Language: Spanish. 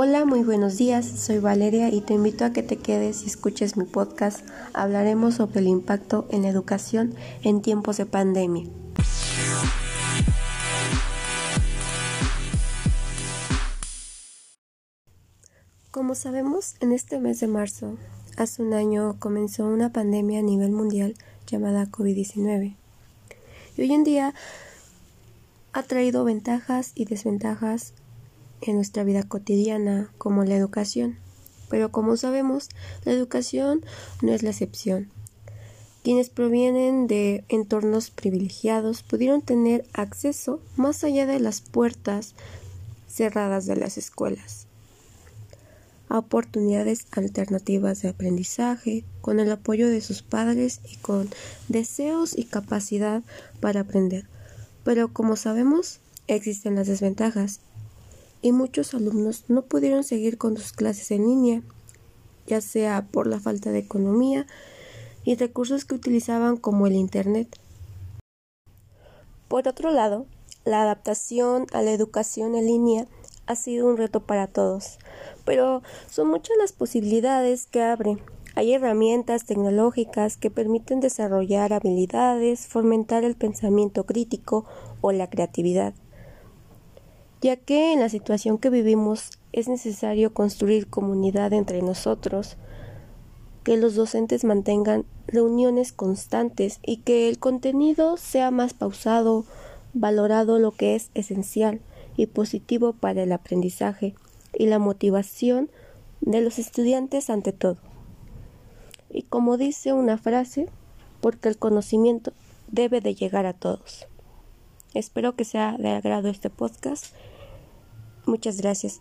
Hola, muy buenos días. Soy Valeria y te invito a que te quedes y escuches mi podcast. Hablaremos sobre el impacto en la educación en tiempos de pandemia. Como sabemos, en este mes de marzo, hace un año comenzó una pandemia a nivel mundial llamada COVID-19. Y hoy en día ha traído ventajas y desventajas en nuestra vida cotidiana como la educación. Pero como sabemos, la educación no es la excepción. Quienes provienen de entornos privilegiados pudieron tener acceso más allá de las puertas cerradas de las escuelas a oportunidades alternativas de aprendizaje, con el apoyo de sus padres y con deseos y capacidad para aprender. Pero como sabemos, existen las desventajas y muchos alumnos no pudieron seguir con sus clases en línea, ya sea por la falta de economía y recursos que utilizaban como el Internet. Por otro lado, la adaptación a la educación en línea ha sido un reto para todos, pero son muchas las posibilidades que abre. Hay herramientas tecnológicas que permiten desarrollar habilidades, fomentar el pensamiento crítico o la creatividad ya que en la situación que vivimos es necesario construir comunidad entre nosotros, que los docentes mantengan reuniones constantes y que el contenido sea más pausado, valorado lo que es esencial y positivo para el aprendizaje y la motivación de los estudiantes ante todo. Y como dice una frase, porque el conocimiento debe de llegar a todos. Espero que sea de agrado este podcast. Muchas gracias.